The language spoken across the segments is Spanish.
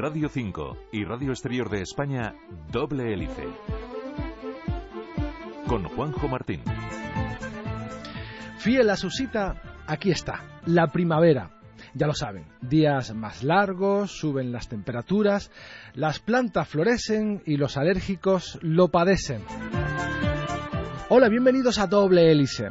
Radio 5 y Radio Exterior de España, Doble Hélice. Con Juanjo Martín. Fiel a su cita, aquí está, la primavera. Ya lo saben, días más largos, suben las temperaturas, las plantas florecen y los alérgicos lo padecen. Hola, bienvenidos a Doble Hélice.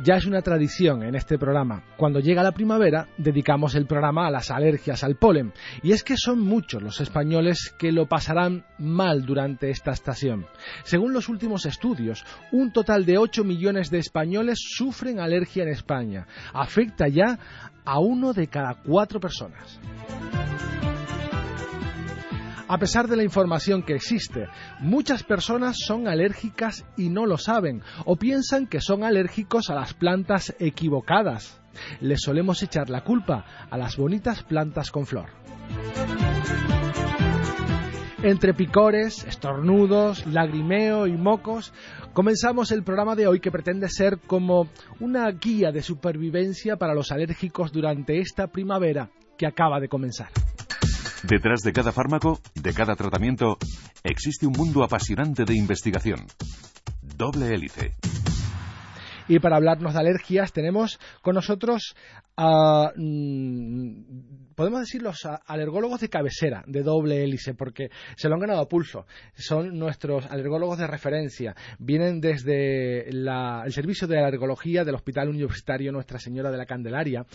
Ya es una tradición en este programa. Cuando llega la primavera, dedicamos el programa a las alergias al polen. Y es que son muchos los españoles que lo pasarán mal durante esta estación. Según los últimos estudios, un total de 8 millones de españoles sufren alergia en España. Afecta ya a uno de cada cuatro personas. A pesar de la información que existe, muchas personas son alérgicas y no lo saben o piensan que son alérgicos a las plantas equivocadas. Les solemos echar la culpa a las bonitas plantas con flor. Entre picores, estornudos, lagrimeo y mocos, comenzamos el programa de hoy que pretende ser como una guía de supervivencia para los alérgicos durante esta primavera que acaba de comenzar. Detrás de cada fármaco, de cada tratamiento, existe un mundo apasionante de investigación. Doble hélice. Y para hablarnos de alergias tenemos con nosotros a, mm, podemos decir, los alergólogos de cabecera de doble hélice, porque se lo han ganado a pulso. Son nuestros alergólogos de referencia. Vienen desde la- el servicio de alergología del Hospital Universitario Nuestra Señora de la Candelaria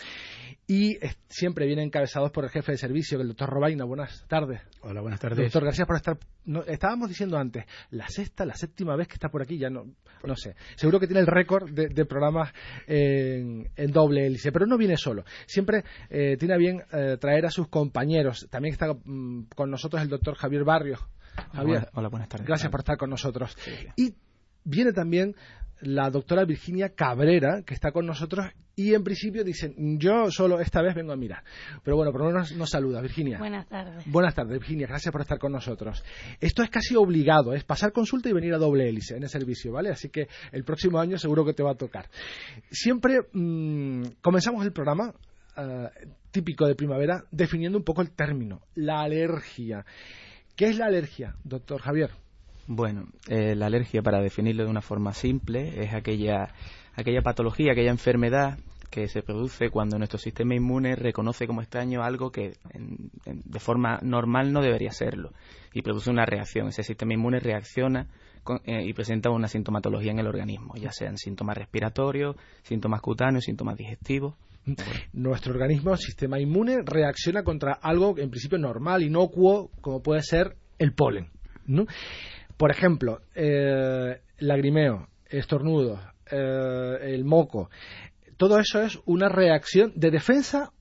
y siempre vienen encabezados por el jefe de servicio, el doctor Robaina. Buenas tardes. Hola, buenas tardes. Doctor, gracias por estar. no, estábamos diciendo antes, la sexta, la séptima vez que está por aquí, ya no, no sé. Seguro que tiene el récord de, de programas en, en doble hélice, pero no viene solo. Siempre eh, tiene a bien eh, traer a sus compañeros. También está mm, con nosotros el doctor Javier Barrios. Javier, Hola, hola, buenas tardes. gracias por estar con nosotros. Y viene también la doctora Virginia Cabrera, que está con nosotros, y en principio dicen, yo solo esta vez vengo a mirar. Pero bueno, por lo menos nos saluda, Virginia. Buenas tardes. Buenas tardes, Virginia. Gracias por estar con nosotros. Esto es casi obligado, es pasar consulta y venir a doble hélice en el servicio, ¿vale? Así que el próximo año seguro que te va a tocar. Siempre mm, comenzamos el programa eh, típico de primavera definiendo un poco el término, la alergia. ¿Qué es la alergia, doctor Javier? Bueno, eh, la alergia, para definirlo de una forma simple, es aquella, aquella patología, aquella enfermedad que se produce cuando nuestro sistema inmune reconoce como extraño algo que en- de forma normal no debería serlo y produce una reacción. Ese sistema inmune reacciona con- eh, y presenta una sintomatología en el organismo, ya sean síntomas respiratorios, síntomas cutáneos, síntomas digestivos. Nuestro organismo, sistema inmune, reacciona contra algo en principio normal, inocuo, como puede ser el polen. ¿no? Por ejemplo, eh, lagrimeo, estornudos, eh, el moco, todo eso es una reacción de defensa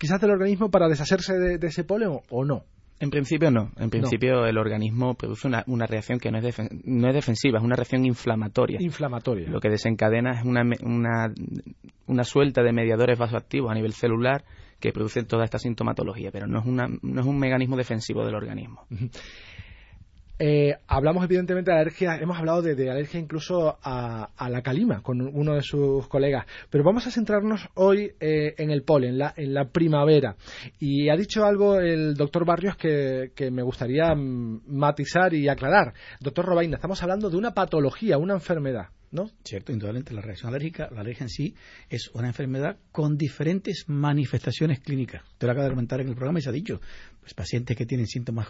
quizás del organismo para deshacerse de, de ese polen o, no. En principio no. En principio el organismo produce una, una reacción que no es, defen- no es defensiva, es una reacción inflamatoria. Inflamatoria. Lo que desencadena es una, una, una suelta de mediadores vasoactivos a nivel celular que producen toda esta sintomatología, pero no es, una, no es un mecanismo defensivo del organismo. Eh, hablamos evidentemente de alergia, hemos hablado de, alergia incluso a, a la calima con uno de sus colegas, pero vamos a centrarnos hoy eh, en el polen, en la, primavera. Y ha dicho algo el doctor Barrios que, me gustaría mm, matizar y aclarar. Doctor Robaina, estamos hablando de una patología, una enfermedad, ¿no? Cierto, indudablemente la reacción alérgica, la alergia en sí es una enfermedad con diferentes manifestaciones clínicas. Usted lo acaba de comentar en el programa y se ha dicho, pues pacientes que tienen síntomas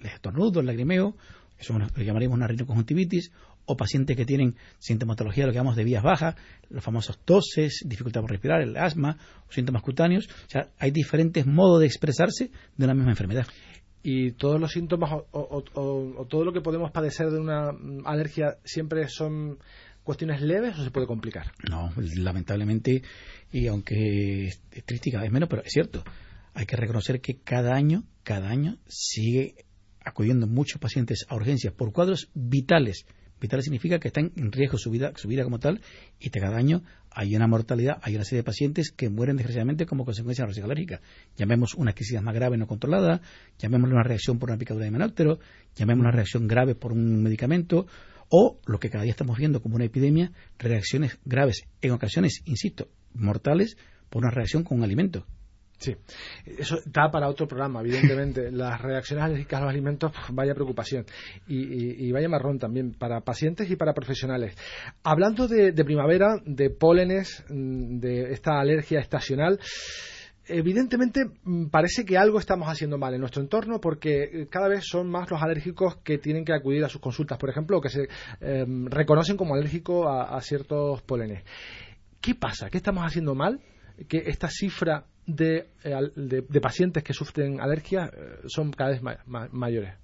oculonasales, les estornudos, lagrimeo, eso lo llamaríamos una rinoconjuntivitis, o pacientes que tienen sintomatología, lo que llamamos de vías bajas, los famosos toses, dificultad por respirar, el asma, o síntomas cutáneos. O sea, hay diferentes modos de expresarse de una misma enfermedad. Y todos los síntomas o, o- o- o todo lo que podemos padecer de una alergia siempre son cuestiones leves o se puede complicar. No, lamentablemente, y aunque es triste cada vez menos, pero es cierto, hay que reconocer que cada año, cada año sigue acudiendo muchos pacientes a urgencias por cuadros vitales. Vitales significa que están en riesgo su vida, su vida como tal y cada año hay una mortalidad, hay una serie de pacientes que mueren desgraciadamente como consecuencia de la alérgica. Llamemos una crisis más grave no controlada, llamémosle una reacción por una picadura de menóptero, llamemos una reacción grave por un medicamento o lo que cada día estamos viendo como una epidemia, reacciones graves, en ocasiones, insisto, mortales por una reacción con un alimento. Sí, eso da para otro programa, evidentemente. Las reacciones alérgicas a los alimentos, vaya preocupación. Y, vaya marrón también para pacientes y para profesionales. Hablando de, primavera, de pólenes, mm, de esta alergia estacional, evidentemente mm, parece que algo estamos haciendo mal en nuestro entorno porque eh, cada vez son más los alérgicos que tienen que acudir a sus consultas, por ejemplo, o que se em, reconocen como alérgicos a, a ciertos pólenes. ¿Qué pasa? ¿Qué estamos haciendo mal? que esta cifra de, eh, pacientes que sufren alergia eh, son cada vez mayores.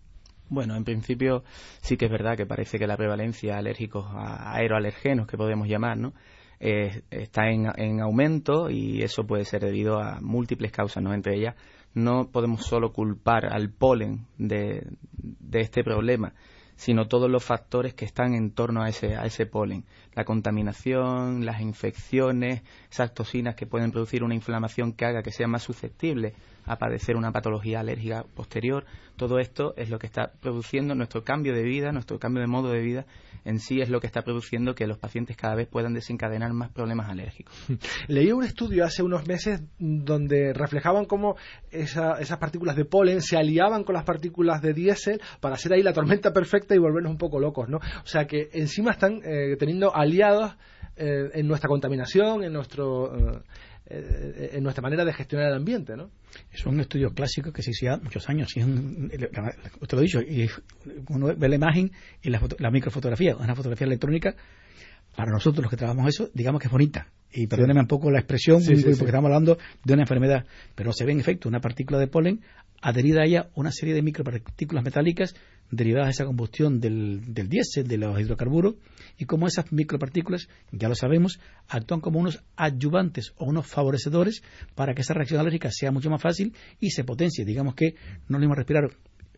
Bueno, en principio sí que es verdad que parece que la prevalencia de alérgicos a aeroalergenos, que podemos llamar, ¿no? Eh, está en, aumento y eso puede ser debido a múltiples causas, ¿no? Entre ellas, no podemos solo culpar al polen de, de este problema, sino todos los factores que están en torno a ese, a ese polen. La contaminación, las infecciones, esas toxinas que pueden producir una inflamación que haga que sea más susceptible a padecer una patología alérgica posterior. Todo esto es lo que está produciendo nuestro cambio de vida, nuestro cambio de modo de vida en sí es lo que está produciendo que los pacientes cada vez puedan desencadenar más problemas alérgicos. Leí un estudio hace unos meses donde reflejaban cómo esas partículas de polen se aliaban con las partículas de diésel para hacer ahí la tormenta perfecta y volvernos un poco locos, ¿no? O sea que encima están eh, teniendo aliados eh, en nuestra contaminación, en nuestro... Eh, eh, en nuestra manera de gestionar el ambiente, ¿no? Es un estudio clásico que se hizo muchos años. Y es usted lo ha dicho, y uno ve la imagen y la, la microfotografía, una fotografía electrónica, para nosotros los que trabajamos eso, digamos que es bonita. Y perdóneme un poco la expresión, porque estamos hablando de una enfermedad, pero se ve en efecto una partícula de polen adherida a ella una serie de micropartículas metálicas derivadas de esa combustión del, del diésel, de los hidrocarburos, y como esas micropartículas, ya lo sabemos, actúan como unos adyuvantes o unos favorecedores para que esa reacción alérgica sea mucho más fácil y se potencie. Digamos que no le a respirar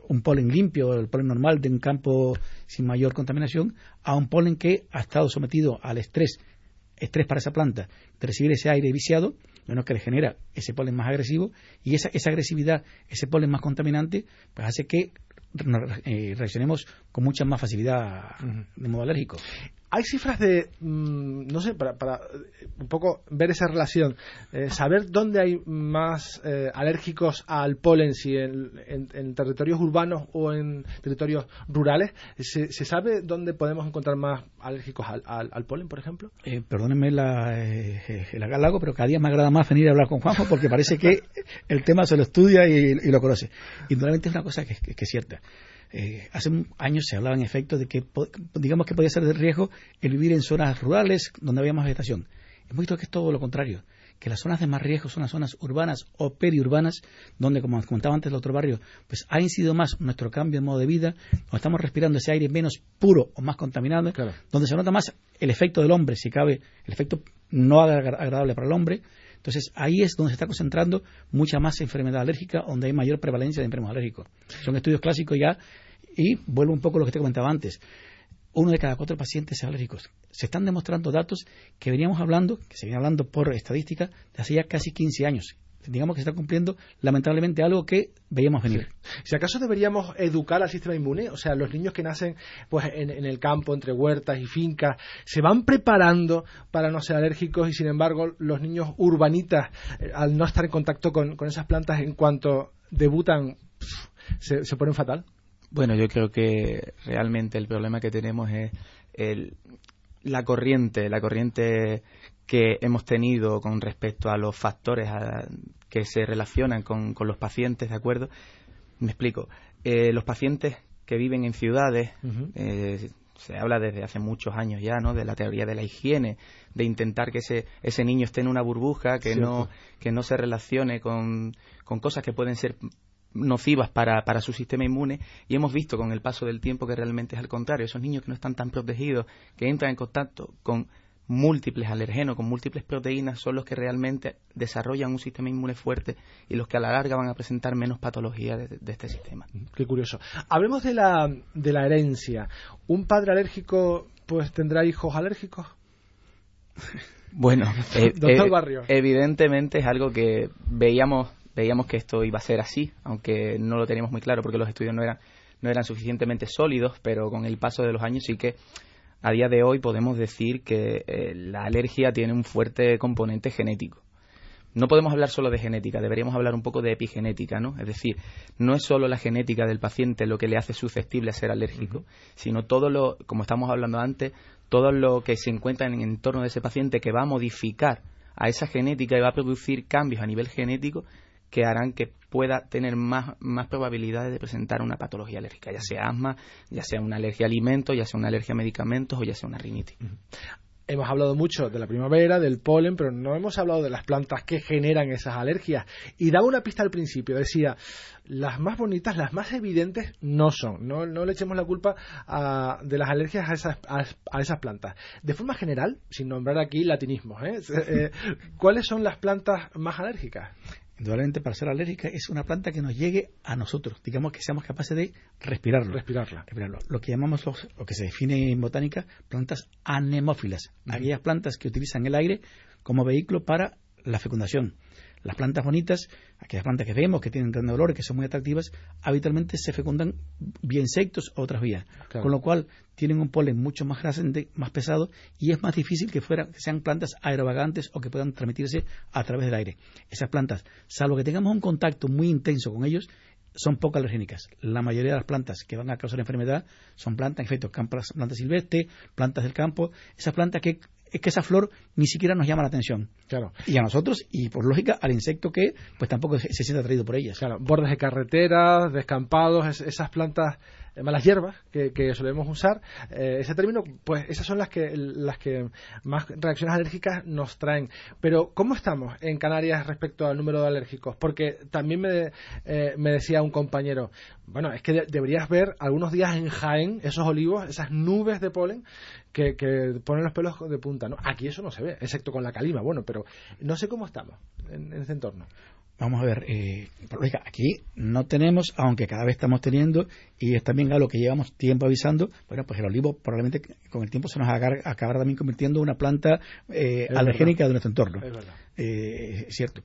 un polen limpio, el polen normal de un campo sin mayor contaminación, a un polen que ha estado sometido al estrés, estrés para esa planta, de recibir ese aire viciado, bueno, que le genera ese polen más agresivo, y esa, esa agresividad, ese polen más contaminante, pues hace que eh, reaccionemos con mucha más facilidad de modo alérgico. Hay cifras de, mm, no sé, para, para, un poco ver esa relación, eh, saber dónde hay más eh, alérgicos al polen, si en, territorios urbanos o en territorios rurales. ¿Se, sabe dónde podemos encontrar más alérgicos al, polen, por ejemplo? Eh, perdónenme la, el agalago, pero cada día me agrada más venir a hablar con Juanjo porque parece que el tema se lo estudia y, lo conoce. Y normalmente es una cosa que es cierta. Eh, hace años se hablaba en efecto de que, digamos que podía ser de riesgo el vivir en zonas rurales donde había más vegetación. Hemos visto que es todo lo contrario, que las zonas de más riesgo son las zonas urbanas o periurbanas, donde, como comentaba antes el otro barrio, pues ha incidido más nuestro cambio de modo de vida, donde estamos respirando ese aire menos puro o más contaminado, donde se nota más el efecto del hombre, si cabe, el efecto no agradable para el hombre, entonces ahí es donde se está concentrando mucha más enfermedad alérgica, donde hay mayor prevalencia de enfermos alérgicos. Son estudios clásicos ya y vuelvo un poco a lo que te comentaba antes. Uno de cada cuatro pacientes alérgicos. Se están demostrando datos que veníamos hablando, que se viene hablando por estadística, de hace ya casi 15 años digamos que se está cumpliendo lamentablemente algo que veíamos venir. Si acaso deberíamos educar al sistema inmune, o sea, los niños que nacen pues en, el campo, entre huertas y fincas, se van preparando para no ser alérgicos y sin embargo los niños urbanitas, eh, al no estar en contacto con, esas plantas en cuanto debutan, se ponen fatal. Bueno, yo creo que realmente el problema que tenemos es la corriente, la corriente que hemos tenido con respecto a los factores que se relacionan con, los pacientes, ¿de acuerdo? Me explico. Eh, los pacientes que viven en ciudades, eh, se habla desde hace muchos años ya, ¿no? De la teoría de la higiene, de intentar que ese, ese niño esté en una burbuja, que, no, que no se relacione con, con cosas que pueden ser nocivas para, para su sistema inmune y hemos visto con el paso del tiempo que realmente es al contrario, esos niños que no están tan protegidos, que entran en contacto con múltiples alergenos, con múltiples proteínas, son los que realmente desarrollan un sistema inmune fuerte y los que a la larga van a presentar menos patología de, este sistema. Qué curioso. Hablemos de la, de la herencia. ¿Un padre alérgico pues tendrá hijos alérgicos? Bueno, eh, eh, evidentemente es algo que veíamos veíamos que esto iba a ser así, aunque no lo teníamos muy claro porque los estudios no eran no eran suficientemente sólidos, pero con el paso de los años sí que a día de hoy podemos decir que eh, la alergia tiene un fuerte componente genético. No podemos hablar solo de genética, deberíamos hablar un poco de epigenética, ¿no? Es decir, no es solo la genética del paciente lo que le hace susceptible a ser alérgico, sino todo lo, como estamos hablando antes, todo lo que se encuentra en el entorno de ese paciente que va a modificar a esa genética y va a producir cambios a nivel genético que harán que pueda tener más, más probabilidades de presentar una patología alérgica, ya sea asma, ya sea una alergia a alimentos, ya sea una alergia a medicamentos o ya sea una rinitis. Hemos hablado mucho de la primavera, del polen, pero no hemos hablado de las plantas que generan esas alergias. Y daba una pista al principio, decía, las más bonitas, las más evidentes no son. No, le echemos la culpa de las alergias a esas, a, esas plantas. De forma general, sin nombrar aquí latinismos, ¿eh? Eh, ¿cuáles son las plantas más alérgicas? Indudablemente para ser alérgica es una planta que nos llegue a nosotros, digamos que seamos capaces de respirarlo. Respirarla. Lo que llamamos, lo que se define en botánica, plantas anemófilas, aquellas plantas que utilizan el aire como vehículo para la fecundación. Las plantas bonitas, aquellas plantas que vemos que tienen grandes olores, que son muy atractivas, habitualmente se fecundan vía insectos o otras vías. Con lo cual tienen un polen mucho más grande, más pesado y es más difícil que, fueran, que sean plantas aerovagantes o que puedan transmitirse a través del aire. Esas plantas, salvo que tengamos un contacto muy intenso con ellos, son poco alergénicas. La mayoría de las plantas que van a causar enfermedad son plantas, en efecto, plantas silvestres, plantas del campo, esas plantas que es que esa flor ni siquiera nos llama la atención. Claro. Y a nosotros, y por lógica, al insecto que pues tampoco se, siente atraído por ellas. Claro, bordes de carreteras, descampados, esas plantas malas hierbas que, solemos usar, eh, ese término, pues esas son las que, las que más reacciones alérgicas nos traen. Pero, ¿cómo estamos en Canarias respecto al número de alérgicos? Porque también me, eh, me decía un compañero, bueno, es que deberías ver algunos días en Jaén esos olivos, esas nubes de polen que, ponen los pelos de punta. ¿no? Aquí eso no se ve, excepto con la calima, bueno, pero no sé cómo estamos en, en ese entorno. Vamos a ver, eh, aquí no tenemos, aunque cada vez estamos teniendo, y es también algo que llevamos tiempo avisando, bueno, pues el olivo probablemente con el tiempo se nos acabará también convirtiendo en una planta eh, alergénica de nuestro entorno. Es verdad. Eh, cierto.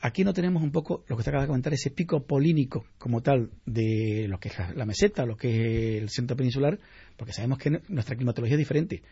Aquí no tenemos un poco, lo que usted acaba de comentar, ese pico polínico como tal de lo que es la meseta, lo que es el centro peninsular, porque sabemos que nuestra climatología es diferente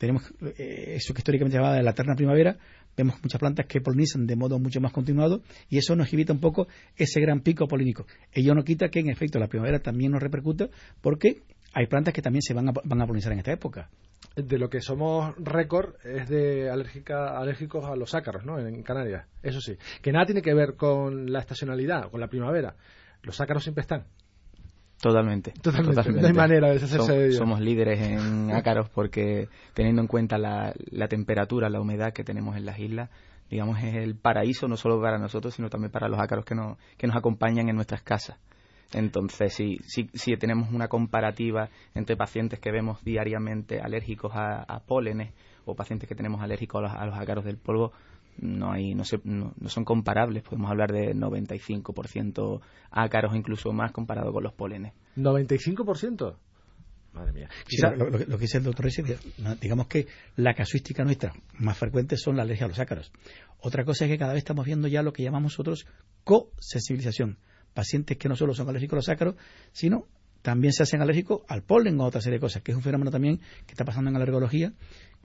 tenemos eh, eso que históricamente se llamaba la eterna primavera, vemos muchas plantas que polinizan de modo mucho más continuado y eso nos evita un poco ese gran pico polínico. Ello no quita que en efecto la primavera también nos repercuta porque hay plantas que también se van a, van a polinizar en esta época. De lo que somos récord es de alérgica, alérgicos a los ácaros, ¿no? En Canarias, eso sí. Que nada tiene que ver con la estacionalidad, con la primavera. Los ácaros siempre están. Totalmente, totalmente. No hay manera de deshacerse de ellos. Somos líderes en ácaros porque teniendo en cuenta la, temperatura, la humedad que tenemos en las islas, digamos es el paraíso no solo para nosotros, sino también para los ácaros que, no, que nos acompañan en nuestras casas. Entonces, si, si, tenemos una comparativa entre pacientes que vemos diariamente alérgicos a, pólenes o pacientes que tenemos alérgicos a los ácaros del polvo, no hay no, no, son comparables podemos hablar de 95% ácaros incluso más comparado con los polenes 95% Madre mía. lo, que dice el doctor es digamos que la casuística nuestra más frecuente son la alergia a los ácaros. Otra cosa es que cada vez estamos viendo ya lo que llamamos nosotros co-sensibilización. Pacientes que no solo son alérgicos a los ácaros, sino también se hacen alérgicos al polen o a otra serie de cosas, que es un fenómeno también que está pasando en la alergología.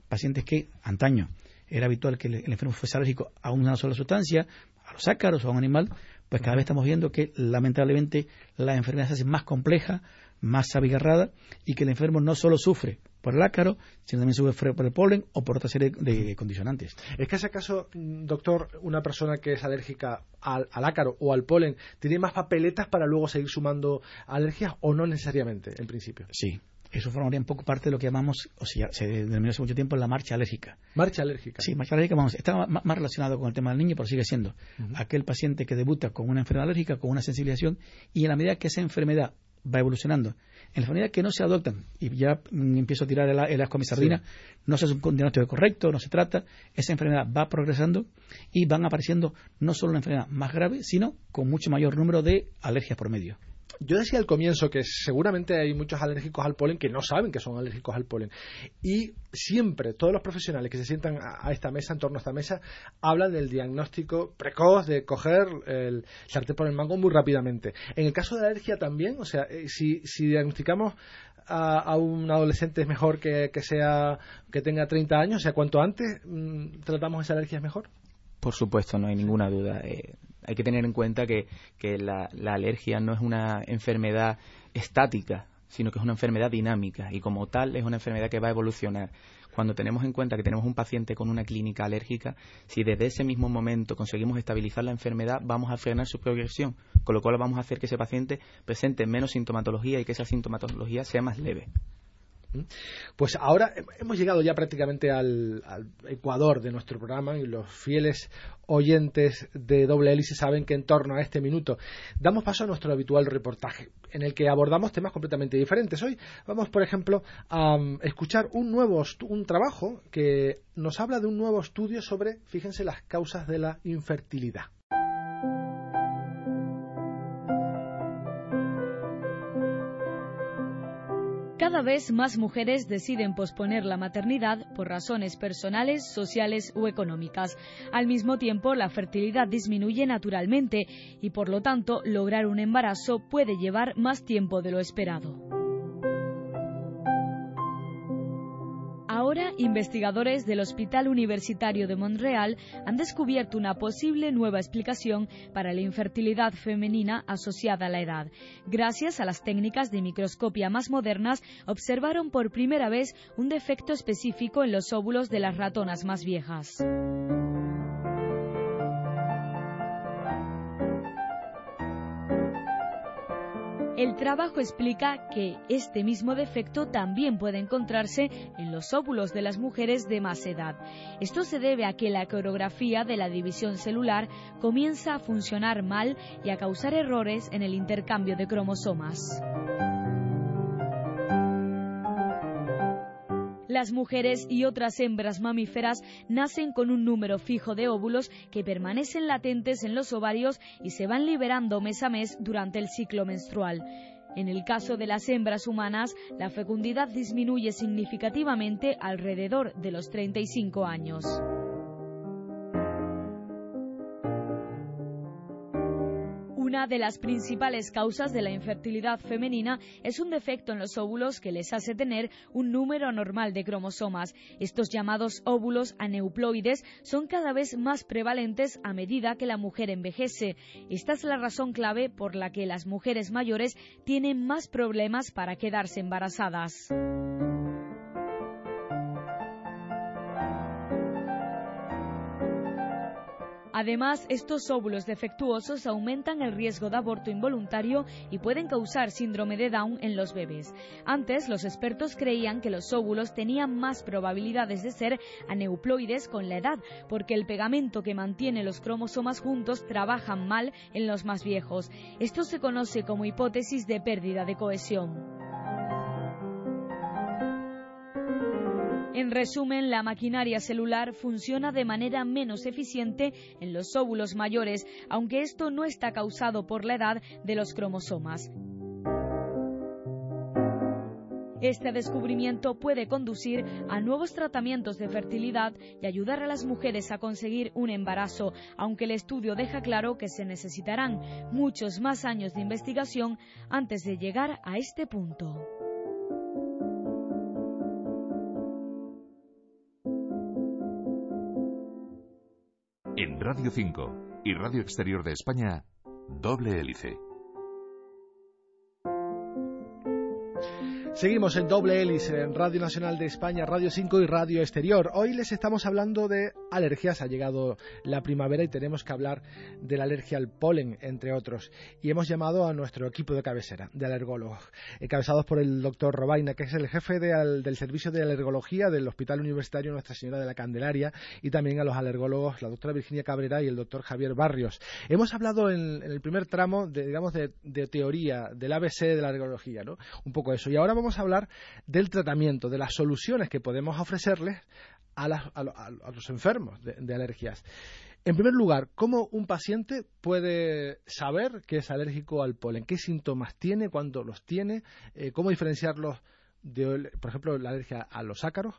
Pacientes que antaño era habitual que el, enfermo fuese alérgico a una sola sustancia, a los ácaros o a un animal, pues cada vez estamos viendo que lamentablemente la enfermedad se hace más compleja, más abigarrada y que el enfermo no solo sufre por el ácaro, sino también sufre por el polen o por otra serie de condicionantes. ¿Es que ese caso, doctor, una persona que es alérgica al, al, ácaro o al polen tiene más papeletas para luego seguir sumando alergias o no necesariamente en principio? Sí, eso formaría un poco parte de lo que llamamos, o sea, se denominó hace mucho tiempo la marcha alérgica. Marcha alérgica. Sí, marcha alérgica, vamos, está más relacionado con el tema del niño, pero sigue siendo aquel paciente que debuta con una enfermedad alérgica, con una sensibilización, y en la medida que esa enfermedad va evolucionando. En las enfermedades que no se adoptan, y ya mm, empiezo a tirar el, asco a mi sardina, no se hace un diagnóstico correcto, no se trata, esa enfermedad va progresando y van apareciendo no solo una enfermedad más grave, sino con mucho mayor número de alergias por medio. Yo decía al comienzo que seguramente hay muchos alérgicos al polen que no saben que son alérgicos al polen. Y siempre todos los profesionales que se sientan a esta mesa, en torno a esta mesa, hablan del diagnóstico precoz, de coger el sartén por el mango muy rápidamente. En el caso de alergia también, o sea, eh, si, diagnosticamos a, un adolescente es mejor que, sea que tenga 30 años, o sea, cuanto antes mm, tratamos esa alergia es mejor. Por supuesto, no hay ninguna duda. Eh, hay que tener en cuenta que, la, alergia no es una enfermedad estática, sino que es una enfermedad dinámica y como tal es una enfermedad que va a evolucionar. Cuando tenemos en cuenta que tenemos un paciente con una clínica alérgica, si desde ese mismo momento conseguimos estabilizar la enfermedad, vamos a frenar su progresión, con lo cual vamos a hacer que ese paciente presente menos sintomatología y que esa sintomatología sea más leve. Pues ahora hemos llegado ya prácticamente al, ecuador de nuestro programa y los fieles oyentes de doble hélice saben que en torno a este minuto damos paso a nuestro habitual reportaje en el que abordamos temas completamente diferentes. Hoy vamos, por ejemplo, a um, escuchar un nuevo un trabajo que nos habla de un nuevo estudio sobre, fíjense, las causas de la infertilidad. Cada vez más mujeres deciden posponer la maternidad por razones personales, sociales o económicas. Al mismo tiempo, la fertilidad disminuye naturalmente y por lo tanto lograr un embarazo puede llevar más tiempo de lo esperado. Ahora, investigadores del Hospital Universitario de Montreal han descubierto una posible nueva explicación para la infertilidad femenina asociada a la edad. Gracias a las técnicas de microscopia más modernas, observaron por primera vez un defecto específico en los óvulos de las ratonas más viejas. El trabajo explica que este mismo defecto también puede encontrarse en los óvulos de las mujeres de más edad. Esto se debe a que la coreografía de la división celular comienza a funcionar mal y a causar errores en el intercambio de cromosomas. Las mujeres y otras hembras mamíferas nacen con un número fijo de óvulos que permanecen latentes en los ovarios y se van liberando mes a mes durante el ciclo menstrual. En el caso de las hembras humanas, la fecundidad disminuye significativamente alrededor de los 35 años. De las principales causas de la infertilidad femenina es un defecto en los óvulos que les hace tener un número anormal de cromosomas. Estos llamados óvulos aneuploides son cada vez más prevalentes a medida que la mujer envejece. Esta es la razón clave por la que las mujeres mayores tienen más problemas para quedarse embarazadas. Además, estos óvulos defectuosos aumentan el riesgo de aborto involuntario y pueden causar síndrome de Down en los bebés. Antes, los expertos creían que los óvulos tenían más probabilidades de ser aneuploides con la edad, porque el pegamento que mantiene los cromosomas juntos trabaja mal en los más viejos. Esto se conoce como hipótesis de pérdida de cohesión. En resumen, la maquinaria celular funciona de manera menos eficiente en los óvulos mayores, aunque esto no está causado por la edad de los cromosomas. Este descubrimiento puede conducir a nuevos tratamientos de fertilidad y ayudar a las mujeres a conseguir un embarazo, aunque el estudio deja claro que se necesitarán muchos más años de investigación antes de llegar a este punto. Radio 5 y Radio Exterior de España, doble hélice. Seguimos en doble hélice en Radio Nacional de España, Radio 5 y Radio Exterior. Hoy les estamos hablando de alergias. Ha llegado la primavera y tenemos que hablar de la alergia al polen, entre otros. Y hemos llamado a nuestro equipo de cabecera, de alergólogos, encabezados por el doctor Robaina, que es el jefe del Servicio de Alergología del Hospital Universitario Nuestra Señora de la Candelaria, y también a los alergólogos, la doctora Virginia Cabrera y el doctor Javier Barrios. Hemos hablado en, el primer tramo, de, digamos, de, de, teoría, del ABC de la alergología, ¿no? Un poco eso. Y ahora vamos vamos a hablar del tratamiento, de las soluciones que podemos ofrecerles a, los enfermos de, alergias. En primer lugar, ¿cómo un paciente puede saber que es alérgico al polen? ¿Qué síntomas tiene? ¿Cuándo los tiene? Eh, ¿Cómo diferenciarlos de, por ejemplo, la alergia a los ácaros?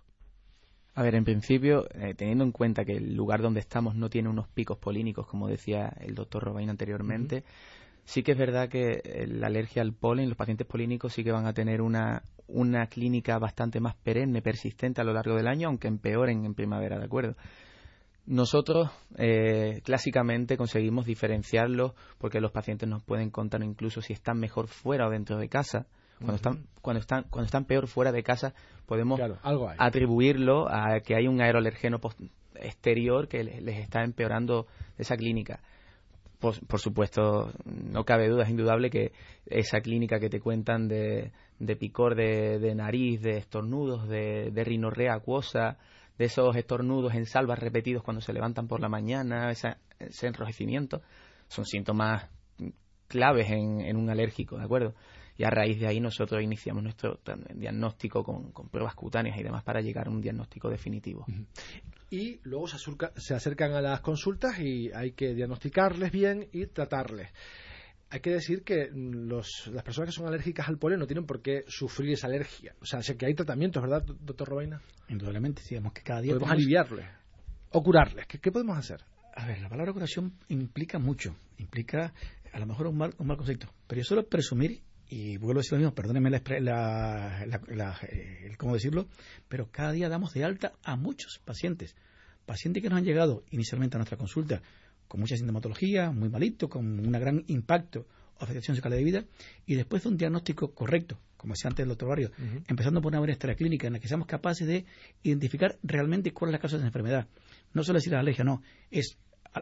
A ver, en principio, eh, teniendo en cuenta que el lugar donde estamos no tiene unos picos polínicos, como decía el doctor Robain anteriormente, Sí que es verdad que eh, la alergia al polen, los pacientes polínicos sí que van a tener una, una clínica bastante más perenne, persistente a lo largo del año, aunque empeoren en primavera, ¿de acuerdo? Nosotros eh, clásicamente conseguimos diferenciarlos porque los pacientes nos pueden contar incluso si están mejor fuera o dentro de casa. Cuando están cuando están cuando están peor fuera de casa podemos atribuirlo a que hay un aeroalergeno exterior que les está empeorando esa clínica. Por, supuesto, no cabe duda, es indudable que esa clínica que te cuentan de, de picor de, nariz, de estornudos, de, de rinorrea acuosa, de esos estornudos en salvas repetidos cuando se levantan por la mañana, ese enrojecimiento, son síntomas claves en, en un alérgico, ¿de acuerdo? Y a raíz de ahí nosotros iniciamos nuestro diagnóstico con, pruebas cutáneas y demás para llegar a un diagnóstico definitivo. Y luego se, se acercan a las consultas y hay que diagnosticarles bien y tratarles hay que decir que los, las personas que son alérgicas al polen no tienen por qué sufrir esa alergia. O sea, sé que hay tratamientos, ¿verdad, doctor Robaina? Indudablemente, digamos que cada día... Podemos aliviarles o curarles. ¿Qué, ¿Qué, podemos hacer? A ver, la palabra curación implica mucho. Implica a lo mejor un mal, un mal concepto. Pero yo suelo presumir y vuelvo a decir lo mismo, perdónenme la, la, cómo decirlo, pero cada día damos de alta a muchos pacientes. Pacientes que nos han llegado inicialmente a nuestra consulta con mucha sintomatología, muy malito, con un gran impacto o afectación de su calidad de vida, y después de un diagnóstico correcto, como decía antes el doctor Barrio, empezando por una buena historia clínica en la que seamos capaces de identificar realmente cuál es la causa de esa enfermedad. No solo decir la alergia, no, es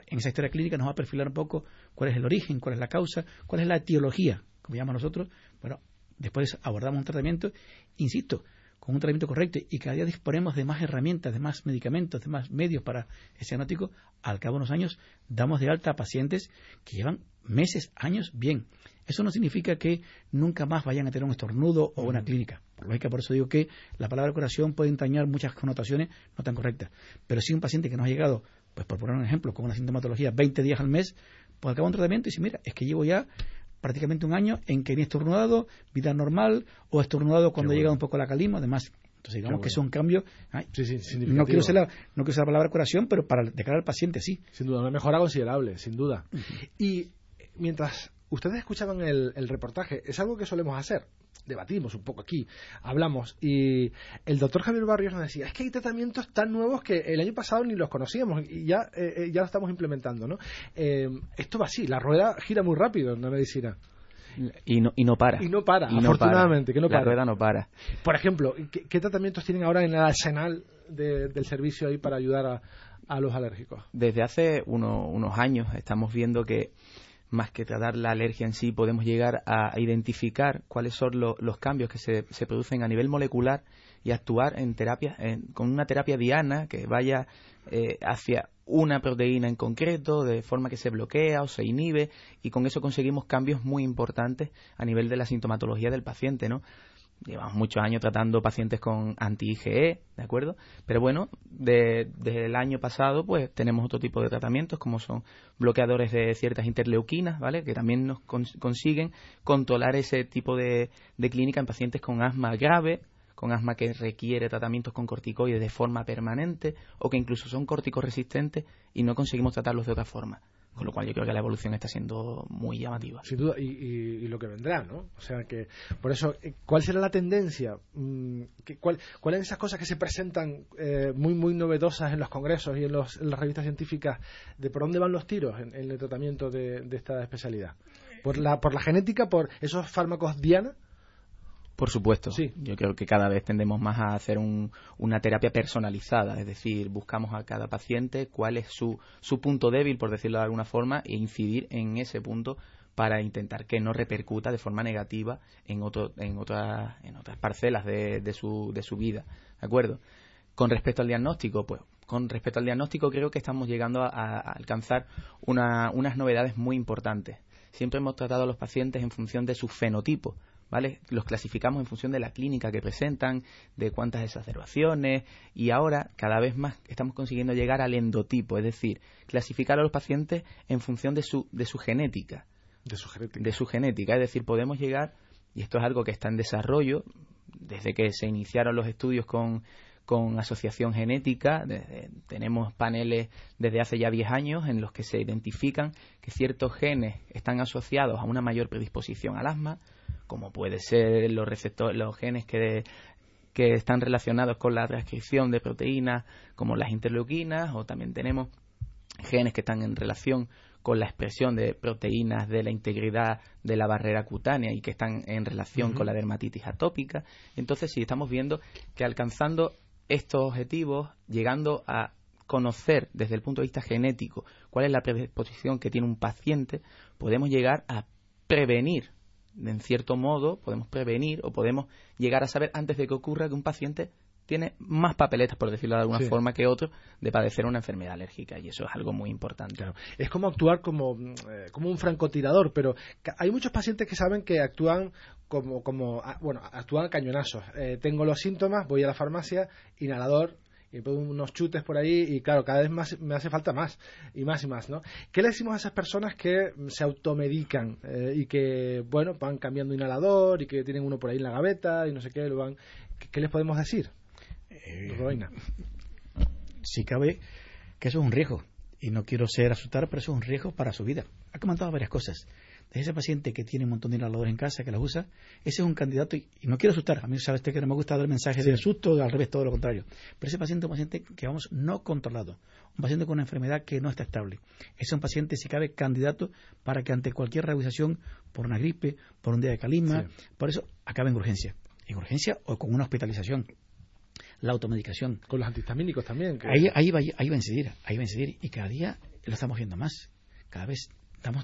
en esa historia clínica nos va a perfilar un poco cuál es el origen, cuál es la causa, cuál es la etiología como llamamos nosotros, bueno, después abordamos un tratamiento, insisto, con un tratamiento correcto y cada día disponemos de más herramientas, de más medicamentos, de más medios para ese diagnóstico, al cabo de unos años damos de alta a pacientes que llevan meses, años bien. Eso no significa que nunca más vayan a tener un estornudo o una clínica. Por lógica, por eso digo que la palabra curación puede entrañar muchas connotaciones no tan correctas. Pero si un paciente que nos ha llegado, pues por poner un ejemplo, con una sintomatología 20 días al mes, pues acaba un tratamiento y dice, mira, es que llevo ya prácticamente un año en que ni estornudado, vida normal, o estornudado cuando llega un poco la calima, además. Entonces, digamos que es un cambio. no, quiero usar la, no quiero la palabra curación, pero para declarar al paciente sí. Sin duda, una mejora considerable, sin duda. Y mientras ustedes escuchaban el, el reportaje, es algo que solemos hacer debatimos un poco aquí, hablamos, y el doctor Javier Barrios nos decía, es que hay tratamientos tan nuevos que el año pasado ni los conocíamos y ya, eh, eh, ya lo estamos implementando, ¿no? Eh, esto va así, la rueda gira muy rápido en la medicina. Y no, y no para. Y no para, afortunadamente, que no para. La rueda no para. Por ejemplo, ¿qué, tratamientos tienen ahora en el arsenal del servicio ahí para ayudar a, a los alérgicos? Desde hace unos años estamos viendo que más que tratar la alergia en sí, podemos llegar a identificar cuáles son los cambios que se, se, producen a nivel molecular y actuar en terapia, con una terapia diana que vaya eh, hacia una proteína en concreto, de forma que se bloquea o se inhibe, y con eso conseguimos cambios muy importantes a nivel de la sintomatología del paciente, ¿no? Llevamos muchos años tratando pacientes con anti-IgE, ¿de acuerdo? Pero bueno, desde el año pasado pues tenemos otro tipo de tratamientos como son bloqueadores de ciertas interleuquinas, ¿vale? Que también nos consiguen controlar ese tipo de, de clínica en pacientes con asma grave, con asma que requiere tratamientos con corticoides de forma permanente o que incluso son corticoresistentes y no conseguimos tratarlos de otra forma. Con lo cual yo creo que la evolución está siendo muy llamativa. Sin duda, y, lo que vendrá, ¿no? O sea que, por eso, eh, ¿cuál será la tendencia? Mm, ¿Cuáles son esas cosas que se presentan eh, muy, muy novedosas en los congresos y en, las revistas científicas de por dónde van los tiros en, el tratamiento de, esta especialidad? ¿Por la, ¿Por la genética, por esos fármacos Diana? Por supuesto. Sí. Yo creo que cada vez tendemos más a hacer una terapia personalizada, es decir, buscamos a cada paciente cuál es su, su punto débil, por decirlo de alguna forma, e incidir en ese punto para intentar que no repercuta de forma negativa en, otro, en, otras, en otras parcelas de, de, su, de su vida. ¿De acuerdo? Con respecto al diagnóstico, pues con respecto al diagnóstico creo que estamos llegando a, alcanzar unas novedades muy importantes. Siempre hemos tratado a los pacientes en función de su fenotipo, ¿vale? Los clasificamos en función de la clínica que presentan, de cuántas exacerbaciones y ahora cada vez más estamos consiguiendo llegar al endotipo, es decir, clasificar a los pacientes en función de su, de su genética. De su genética. De su genética, es decir, podemos llegar, y esto es algo que está en desarrollo, desde que se iniciaron los estudios con, con asociación genética. tenemos paneles desde hace ya 10 años en los que se identifican que ciertos genes están asociados a una mayor predisposición al asma, como puede ser los receptores, los genes que, que están relacionados con la transcripción de proteínas, como las interleuquinas, o también tenemos genes que están en relación con la expresión de proteínas de la integridad de la barrera cutánea y que están en relación con la dermatitis atópica. Entonces, sí estamos viendo que alcanzando estos objetivos, llegando a conocer desde el punto de vista genético cuál es la predisposición que tiene un paciente, podemos llegar a prevenir, en cierto modo, podemos prevenir o podemos llegar a saber antes de que ocurra que un paciente tiene más papeletas, por decirlo de alguna forma, que otro de padecer una enfermedad alérgica y eso es algo muy importante. Es como actuar como, eh, como un francotirador, pero hay muchos pacientes que saben que actúan como, como ah, bueno, actúan cañonazos. Eh, tengo los síntomas, voy a la farmacia, inhalador, y pongo unos chutes por ahí y claro, cada vez más me hace falta más y más y más, ¿no? ¿Qué le decimos a esas personas que se automedican eh, y que, bueno, van cambiando inhalador y que tienen uno por ahí en la gaveta y no sé qué, lo van... ¿Qué, les podemos decir? Eh, Si cabe, que eso es un riesgo y no quiero ser asustar, pero eso es un riesgo para su vida. Ha comentado varias cosas ese paciente que tiene un montón de inhaladores en casa, que los usa, ese es un candidato, y, no quiero asustar, a mí sabe usted que no me gusta dar mensajes de susto, al revés, todo lo contrario, pero ese paciente es un paciente que vamos no controlado, un paciente con una enfermedad que no está estable. Ese es un paciente, si cabe, candidato para que ante cualquier revisación por una gripe, por un día de calima, por eso acabe en urgencia, en urgencia o con una hospitalización la automedicación. Con los antihistamínicos también. Ahí, ahí, va, ahí va a incidir, ahí va a incidir. Y cada día lo estamos viendo más. Cada vez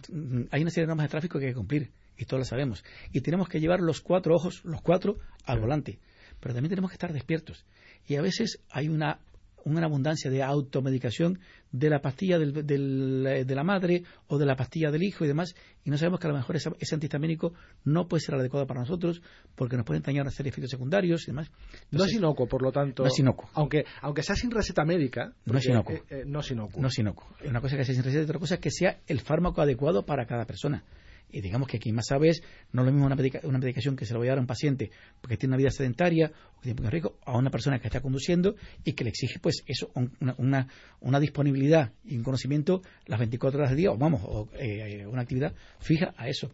Mm, hay una serie de normas de tráfico que hay que cumplir y todos lo sabemos. Y tenemos que llevar los cuatro ojos, los cuatro, al volante. Pero también tenemos que estar despiertos. Y a veces hay una una abundancia de automedicación de la pastilla del, de la madre o de la pastilla del hijo y demás, y no sabemos que a lo mejor ese, antihistamínico no puede ser adecuado para nosotros porque nos pueden dañar una serie de efectos secundarios y demás. no es inocuo, por lo tanto. No es inocuo. Aunque, aunque sea sin receta médica. no es inocuo. Eh, eh, no es inocuo. No es inocuo. Una cosa que sea sin receta y otra cosa que sea el fármaco adecuado para cada persona y digamos que quien más sabe es no lo mismo una, una, medicación que se lo voy a dar a un paciente porque tiene una vida sedentaria o tiene un riesgo a una persona que está conduciendo y que le exige pues eso una, una, disponibilidad y un conocimiento las 24 horas del día o vamos o, eh, una actividad fija a eso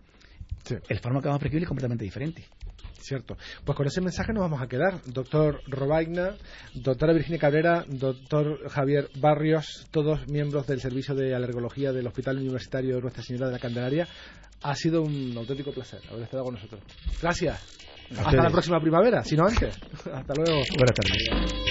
el fármaco más prescribible es completamente diferente Cierto. Pues con ese mensaje nos vamos a quedar. Doctor Robaigna, doctora Virginia Cabrera, doctor Javier Barrios, todos miembros del Servicio de Alergología del Hospital Universitario Nuestra Señora de la Candelaria. Ha sido un auténtico placer haber estado con nosotros. Gracias. Hasta la próxima primavera, si no antes. Hasta luego. Buenas tardes.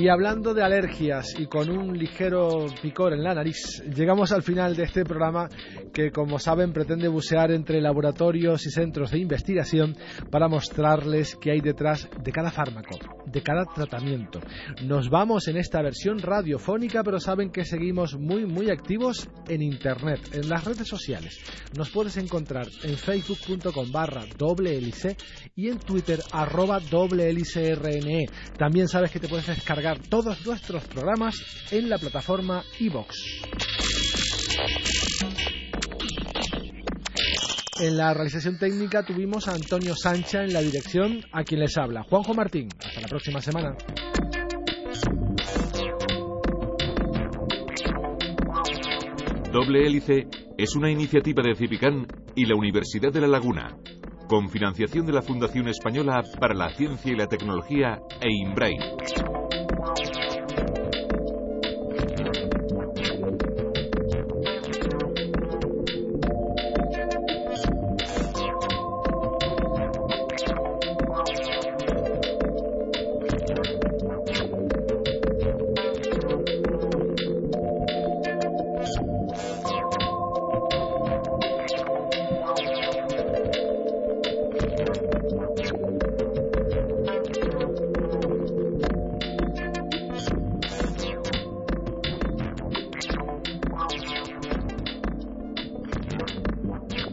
Y hablando de alergias y con un ligero picor en la nariz, llegamos al final de este programa que, como saben, pretende bucear entre laboratorios y centros de investigación para mostrarles qué hay detrás de cada fármaco, de cada tratamiento. Nos vamos en esta versión radiofónica, pero saben que seguimos muy, muy activos en Internet, en las redes sociales. Nos puedes encontrar en facebook.com barra doble hélice y en Twitter arroba doble hélice RNE. También sabes que te puedes descargar todos nuestros programas en la plataforma iVox. En la realización técnica tuvimos a Antonio Sancha en la dirección, a quien les habla, Juanjo Martín. Hasta la próxima semana. Doble hélice es una iniciativa de Cipicán y la Universidad de La Laguna, con financiación de la Fundación Española para la Ciencia y la Tecnología e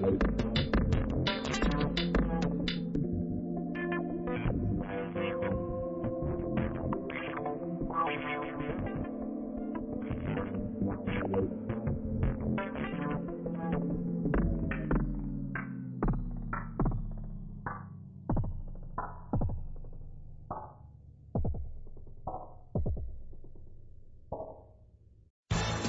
hope.